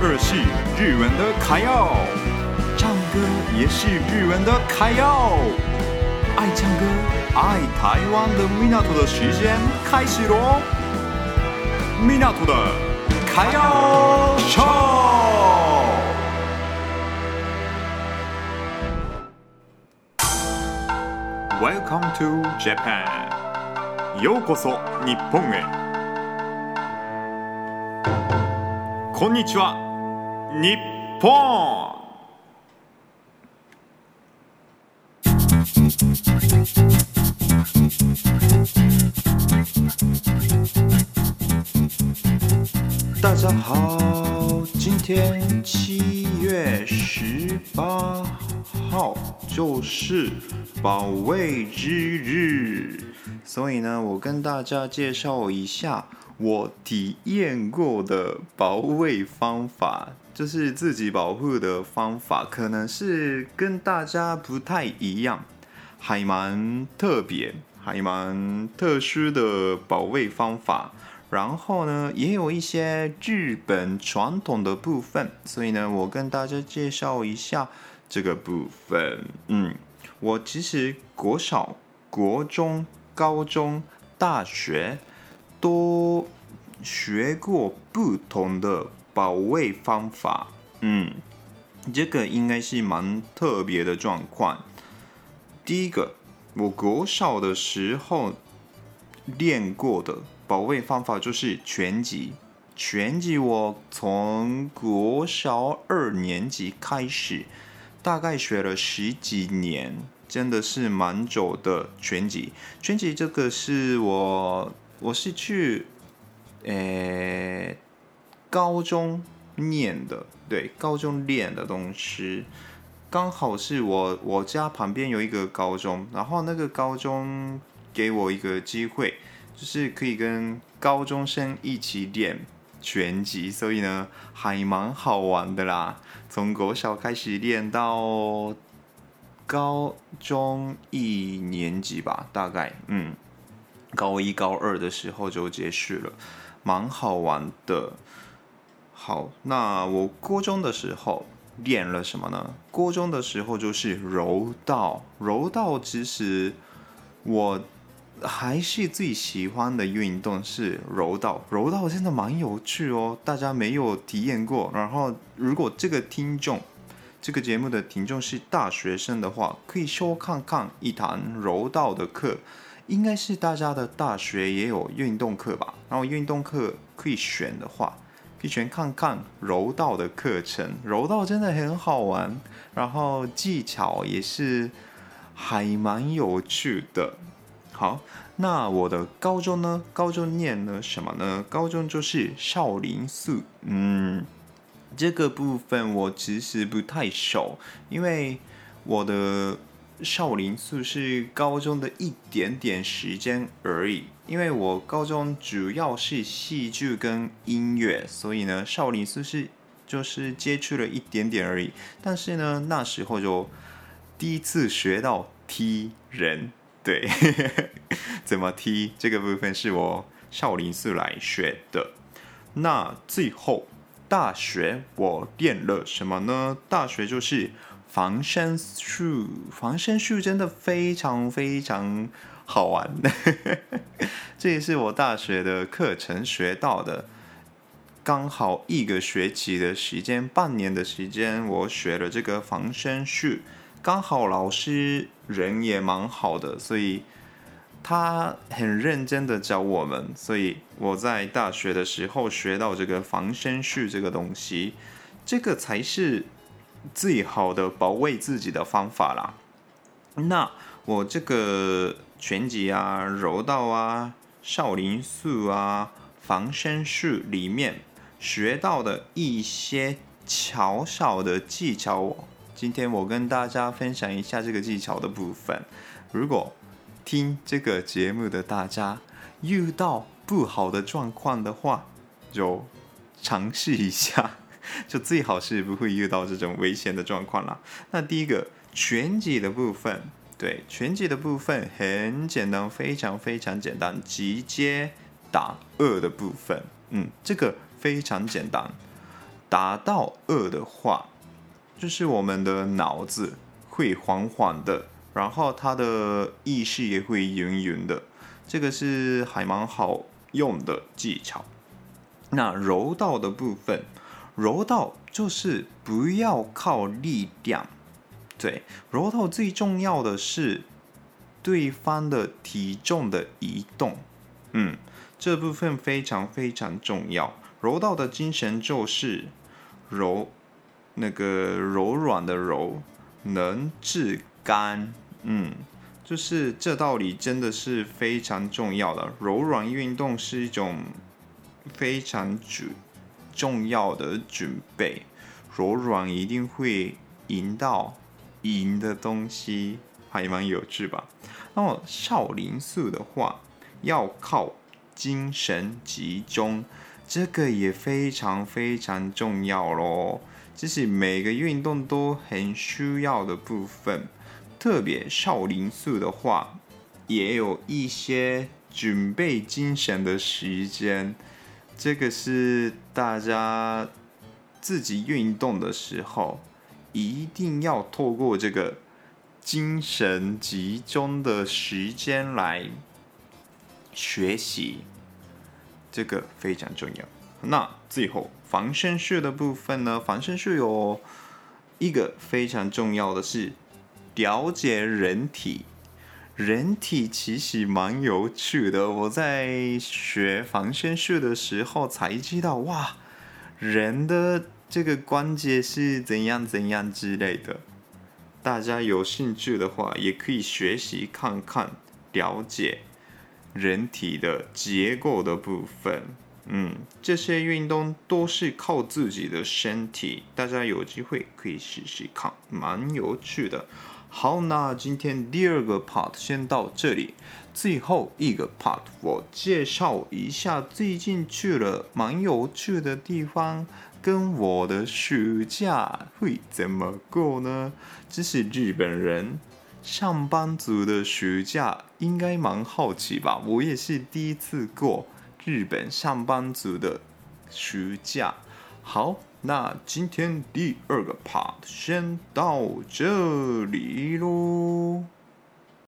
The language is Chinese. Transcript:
二是日文的卡要，唱歌也是日文的卡要。爱唱歌、爱台湾的米纳图的时间开始喽！米纳图的卡要秀。Welcome to Japan，ようこそ日本へ。こんにちは，日本。大家好，今天七月十八号就是保卫之日，所以呢，我跟大家介绍一下 我体验过的保卫方法，就是自己保护的方法，可能是跟大家不太一样，还蛮特别，还蛮特殊的保卫方法。然后呢，也有一些日本传统的部分，所以呢，我跟大家介绍一下这个部分。嗯，我其实国小、国中、高中、大学都学过不同的保卫方法。嗯，这个应该是蛮特别的状况。第一个，我国小的时候练过的。保卫方法就是拳击，拳击我从国小二年级开始，大概学了十几年，真的是蛮久的拳击。拳击这个是我，我是去，诶、高中念的，对，高中练的东西，刚好是我我家旁边有一个高中，然后那个高中给我一个机会。就是可以跟高中生一起练拳击，所以呢还蛮好玩的啦。从国小开始练到高中一年级吧，大概嗯，高一高二的时候就结束了，蛮好玩的。好，那我高中的时候练了什么呢？高中的时候就是柔道，柔道其实我。还是最喜欢的运动是柔道，柔道真的蛮有趣哦，大家没有体验过。然后，如果这个听众，这个节目的听众是大学生的话，可以收看看一堂柔道的课，应该是大家的大学也有运动课吧。然后运动课可以选的话，可以选看看柔道的课程，柔道真的很好玩，然后技巧也是还蛮有趣的。好，那我的高中呢？高中念了什么呢？高中就是少林寺。嗯，这个部分我其实不太熟，因为我的少林寺是高中的一点点时间而已。因为我高中主要是戏剧跟音乐，所以呢，少林寺是就是接触了一点点而已。但是呢，那时候就第一次学到踢人。对，怎么踢这个部分是我少林寺来学的。那最后大学我练了什么呢？大学就是防身术，防身术真的非常非常好玩。这也是我大学的课程学到的，刚好一个学期的时间，半年的时间，我学了这个防身术。刚好老师人也蛮好的，所以他很认真的教我们，所以我在大学的时候学到这个防身术这个东西，这个才是最好的保卫自己的方法啦。那我这个拳击啊、柔道啊、少林寺啊、防身术里面学到的一些小小的技巧。今天我跟大家分享一下这个技巧的部分。如果听这个节目的大家遇到不好的状况的话，就尝试一下，就最好是不会遇到这种危险的状况啦。那第一个拳击的部分，对，拳击的部分很简单，非常非常简单，直接打二的部分，嗯，这个非常简单。打到二的话，就是我们的脑子会缓缓的，然后他的意识也会圆圆的，这个是还蛮好用的技巧。那柔道的部分，柔道就是不要靠力量，对，柔道最重要的是对方的体重的移动，嗯，这部分非常非常重要。柔道的精神就是柔，那个柔软的柔，能治肝，嗯，就是这道理真的是非常重要的。柔软运动是一种。非常准重要的准备，柔软一定会赢到赢的东西，还蛮有趣吧？那么少林寺的话，要靠精神集中，这个也非常非常重要喽。这是每个运动都很需要的部分，特别少林寺的话，也有一些准备精神的时间。这个是大家自己运动的时候，一定要透过这个精神集中的时间来学习，这个非常重要。那最后防身术的部分呢？防身术有一个非常重要的是了解人体。人体其实蛮有趣的，我在学防身术的时候才知道，哇，人的这个关节是怎样怎样之类的。大家有兴趣的话，也可以学习看看，了解人体的结构的部分。嗯，这些运动都是靠自己的身体，大家有机会可以试试看，蛮有趣的。好，那今天第二个 part 先到这里。最后一个 part 我介绍一下最近去了蛮有趣的地方，跟我的暑假会怎么过呢？这是日本人上班族的暑假，应该蛮好奇吧？我也是第一次过日本上班族的暑假。好。那今天第二个 part 先到这里喽。